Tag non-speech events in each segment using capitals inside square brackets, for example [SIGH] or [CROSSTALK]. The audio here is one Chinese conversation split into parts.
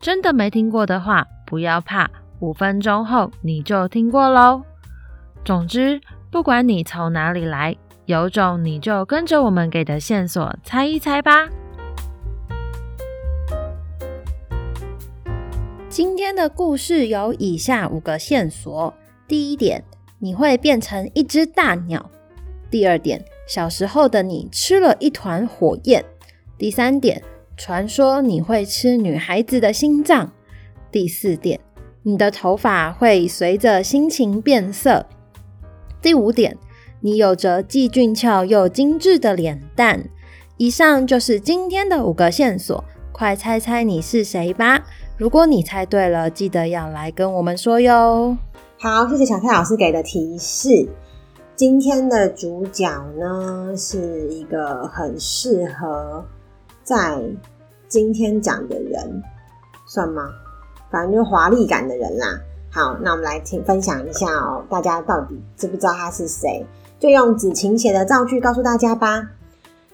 真的没听过的话，不要怕，五分钟后你就听过喽。总之，不管你从哪里来，有种你就跟着我们给的线索猜一猜吧。今天的故事有以下五个线索：第一点，你会变成一只大鸟；第二点，小时候的你吃了一团火焰；第三点。传说你会吃女孩子的心脏。第四点，你的头发会随着心情变色。第五点，你有着既俊俏又精致的脸蛋。以上就是今天的五个线索，快猜猜你是谁吧！如果你猜对了，记得要来跟我们说哟。好，谢谢小蔡老师给的提示。今天的主角呢，是一个很适合。在今天讲的人算吗？反正就是华丽感的人啦。好，那我们来听分享一下哦，大家到底知不知道他是谁？就用子晴写的造句告诉大家吧。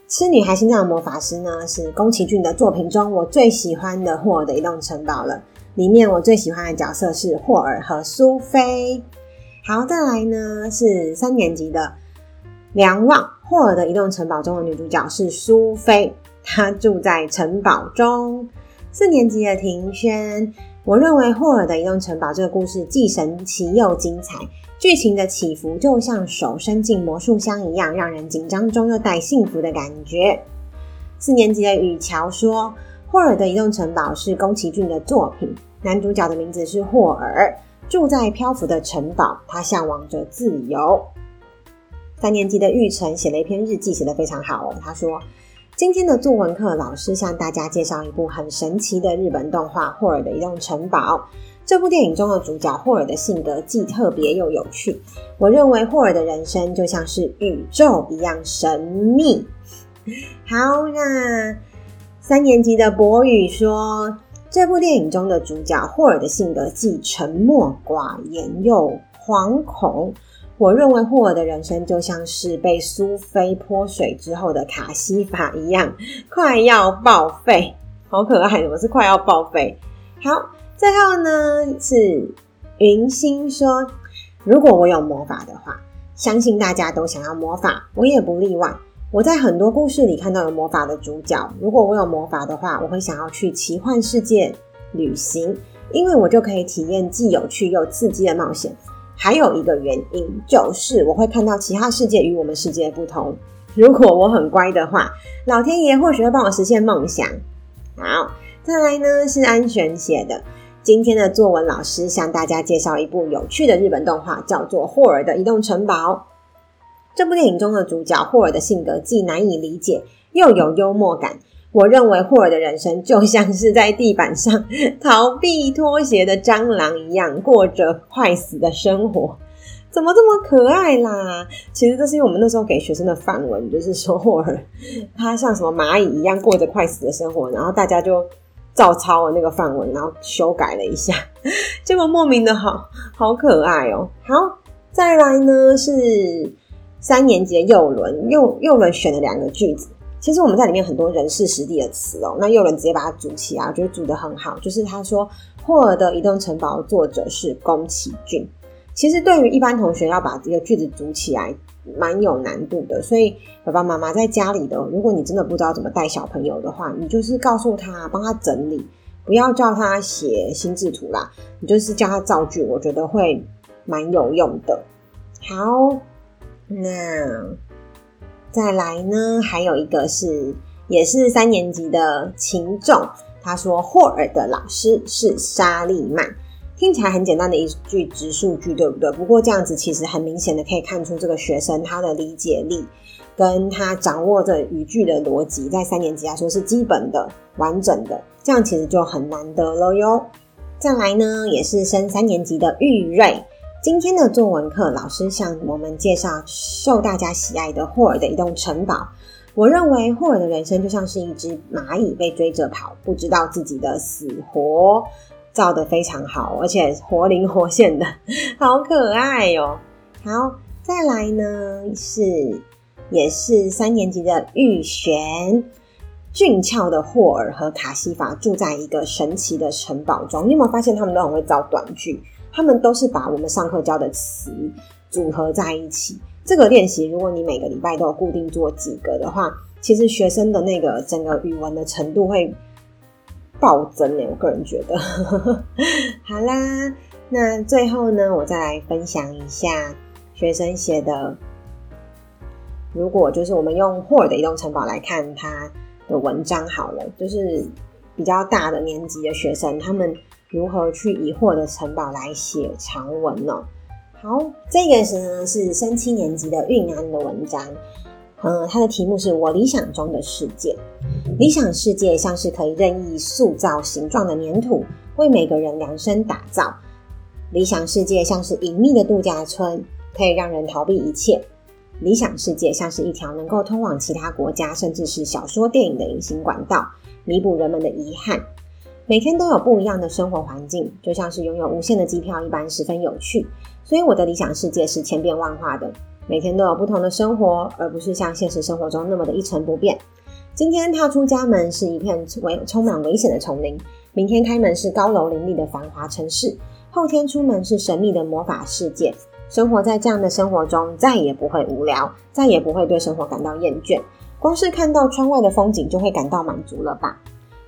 吃女孩心脏的魔法师呢，是宫崎骏的作品中我最喜欢的霍尔的移动城堡了。里面我最喜欢的角色是霍尔和苏菲。好，再来呢是三年级的梁望，霍尔的移动城堡中的女主角是苏菲。他住在城堡中。四年级的庭轩，我认为霍尔的移动城堡这个故事既神奇又精彩，剧情的起伏就像手伸进魔术箱一样，让人紧张中又带幸福的感觉。四年级的雨乔说，霍尔的移动城堡是宫崎骏的作品，男主角的名字是霍尔，住在漂浮的城堡，他向往着自由。三年级的玉成写了一篇日记，写得非常好。他说。今天的作文课，老师向大家介绍一部很神奇的日本动画《霍尔的移动城堡》。这部电影中的主角霍尔的性格既特别又有趣。我认为霍尔的人生就像是宇宙一样神秘。好，那三年级的博宇说，这部电影中的主角霍尔的性格既沉默寡言又惶恐。我认为霍尔的人生就像是被苏菲泼水之后的卡西法一样，快要报废，好可爱！我是快要报废。好，最后呢是云星说，如果我有魔法的话，相信大家都想要魔法，我也不例外。我在很多故事里看到有魔法的主角，如果我有魔法的话，我会想要去奇幻世界旅行，因为我就可以体验既有趣又刺激的冒险。还有一个原因就是我会看到其他世界与我们世界不同。如果我很乖的话，老天爷或许会帮我实现梦想。好，再来呢是安璇写的。今天的作文老师向大家介绍一部有趣的日本动画，叫做《霍尔的移动城堡》。这部电影中的主角霍尔的性格既难以理解，又有幽默感。我认为霍尔的人生就像是在地板上逃避拖鞋的蟑螂一样，过着快死的生活，怎么这么可爱啦？其实这是因为我们那时候给学生的范文，就是说霍尔他像什么蚂蚁一样过着快死的生活，然后大家就照抄了那个范文，然后修改了一下，[LAUGHS] 结果莫名的好好可爱哦。好，再来呢是三年级的幼伦，幼幼伦选了两个句子。其实我们在里面很多人事实地的词哦，那有人直接把它组起来，我觉得组得很好。就是他说霍尔的移动城堡作者是宫崎骏。其实对于一般同学要把这个句子组起来，蛮有难度的。所以爸爸妈妈在家里的，如果你真的不知道怎么带小朋友的话，你就是告诉他，帮他整理，不要叫他写心智图啦，你就是叫他造句，我觉得会蛮有用的。好，那。再来呢，还有一个是，也是三年级的秦仲，他说霍尔的老师是沙利曼，听起来很简单的一句直述句，对不对？不过这样子其实很明显的可以看出这个学生他的理解力跟他掌握着语句的逻辑，在三年级来说是基本的、完整的，这样其实就很难得了哟。再来呢，也是升三年级的玉瑞。今天的作文课，老师向我们介绍受大家喜爱的霍尔的移动城堡。我认为霍尔的人生就像是一只蚂蚁被追着跑，不知道自己的死活，造得非常好，而且活灵活现的，好可爱哟、好，再来呢是也是三年级的玉璇。俊俏的霍尔和卡西法住在一个神奇的城堡中。你有没有发现他们都很会造短句？他们都是把我们上课教的词组合在一起。这个练习，如果你每个礼拜都有固定做几个的话，其实学生的那个整个语文的程度会暴增，我个人觉得。[LAUGHS] 好啦，那最后呢，我再来分享一下学生写的。如果就是我们用霍尔的移动城堡来看他的文章好了，就是比较大的年级的学生，他们。如何去以霍尔的城堡来写长文呢？好，这个是呢是升七年级的韵安的文章，嗯，它的题目是我理想中的世界。理想世界像是可以任意塑造形状的粘土，为每个人量身打造。理想世界像是隐秘的度假村，可以让人逃避一切。理想世界像是一条能够通往其他国家，甚至是小说电影的隐形管道，弥补人们的遗憾。每天都有不一样的生活环境，就像是拥有无限的机票一般，十分有趣。所以我的理想世界是千变万化的，每天都有不同的生活，而不是像现实生活中那么的一成不变。今天踏出家门是一片危充满危险的丛林，明天开门是高楼林立的繁华城市，后天出门是神秘的魔法世界。生活在这样的生活中，再也不会无聊，再也不会对生活感到厌倦。光是看到窗外的风景，就会感到满足了吧？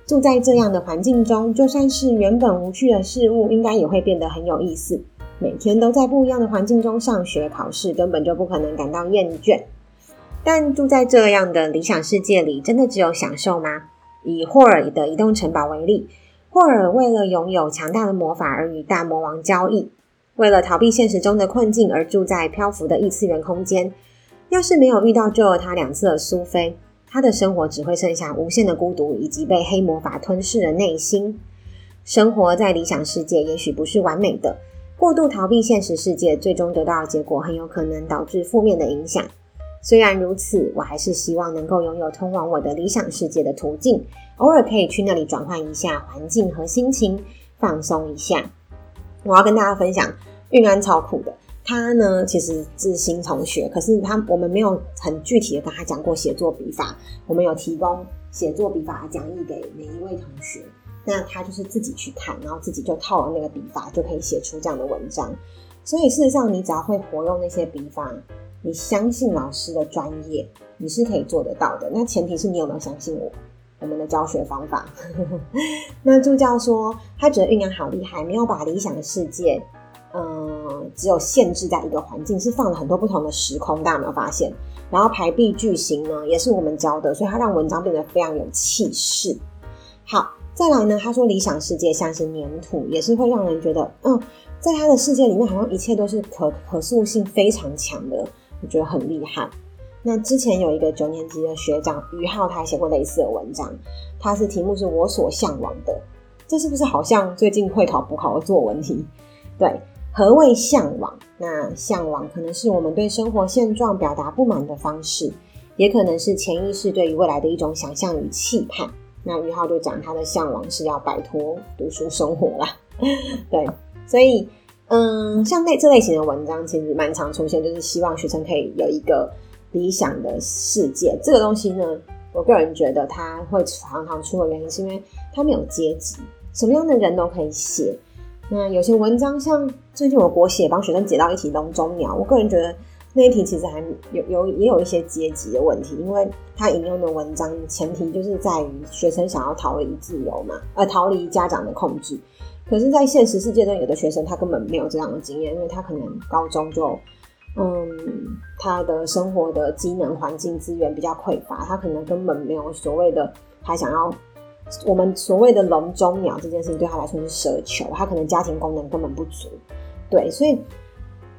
住在这样的环境中，就算是原本无趣的事物，应该也会变得很有意思。每天都在不一样的环境中上学、考试，根本就不可能感到厌倦。但住在这样的理想世界里，真的只有享受吗？以霍尔的移动城堡为例，霍尔为了拥有强大的魔法而与大魔王交易，为了逃避现实中的困境而住在漂浮的异次元空间。要是没有遇到救了他两次的苏菲。他的生活只会剩下无限的孤独，以及被黑魔法吞噬的内心。生活在理想世界，也许不是完美的。过度逃避现实世界，最终得到的结果很有可能导致负面的影响。虽然如此，我还是希望能够拥有通往我的理想世界的途径，偶尔可以去那里转换一下环境和心情，放松一下。我要跟大家分享，韵安超酷的。他呢，其实是新同学，可是他我们没有很具体的跟他讲过写作笔法，我们有提供写作笔法的讲义给每一位同学，那他就是自己去看，然后自己就套了那个笔法，就可以写出这样的文章。所以事实上，你只要会活用那些笔法，你相信老师的专业，你是可以做得到的。那前提是你有没有相信我，我们的教学方法？那助教说，他觉得酝酿好厉害，没有把理想的世界。嗯，只有限制在一个环境，是放了很多不同的时空，大家有没有发现？然后排比句型呢，也是我们教的，所以它让文章变得非常有气势。好，再来呢，他说理想世界像是粘土，也是会让人觉得，嗯，在他的世界里面，好像一切都是可可塑性非常强的，我觉得很厉害。那之前有一个九年级的学长于浩，他写过类似的文章，他是题目是我所向往的，这是不是好像最近会考补考的作文题？对。何谓向往？那向往可能是我们对生活现状表达不满的方式，也可能是潜意识对于未来的一种想象与期盼。那于浩就讲他的向往是要摆脱读书生活啦。[LAUGHS] 对，所以嗯，像类这类型的文章其实蛮常出现，就是希望学生可以有一个理想的世界。这个东西呢，我个人觉得它会常常出的原因，是因为它没有阶级，什么样的人都可以写。那有些文章，像最近我国写帮学生解到一题笼中鸟，我个人觉得那一题其实还有有也有一些阶级的问题，因为他引用的文章前提就是在于学生想要逃离自由嘛，呃，逃离家长的控制。可是，在现实世界中，有的学生他根本没有这样的经验，因为他可能高中就，嗯，他的生活的机能、环境、资源比较匮乏，他可能根本没有所谓的他想要。我们所谓的笼中鸟这件事情对他来说是奢求，他可能家庭功能根本不足，对，所以，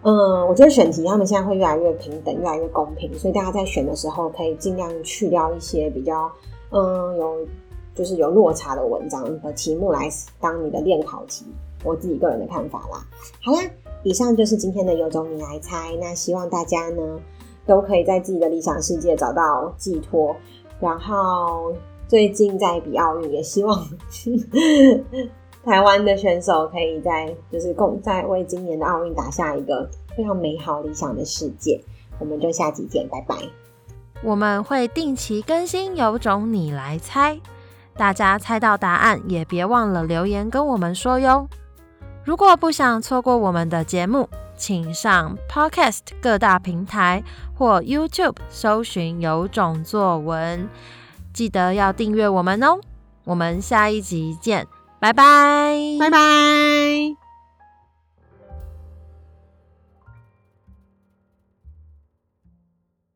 嗯，我觉得选题他们现在会越来越平等，越来越公平，所以大家在选的时候可以尽量去掉一些比较，嗯，有就是有落差的文章的题目来当你的练考题。我自己个人的看法啦。好啦，以上就是今天的有种你来猜。那希望大家呢都可以在自己的理想世界找到寄托。然后最近在比奥运，也希望 [LAUGHS] 台湾的选手可以在就是共在为今年的奥运打下一个非常美好理想的世界。我们就下集见，拜拜。我们会定期更新，有种你来猜。大家猜到答案也别忘了留言跟我们说哟。如果不想错过我们的节目，请上 Podcast 各大平台或 YouTube 搜寻“有种作文”，记得要订阅我们哦。我们下一集见，拜拜，拜拜。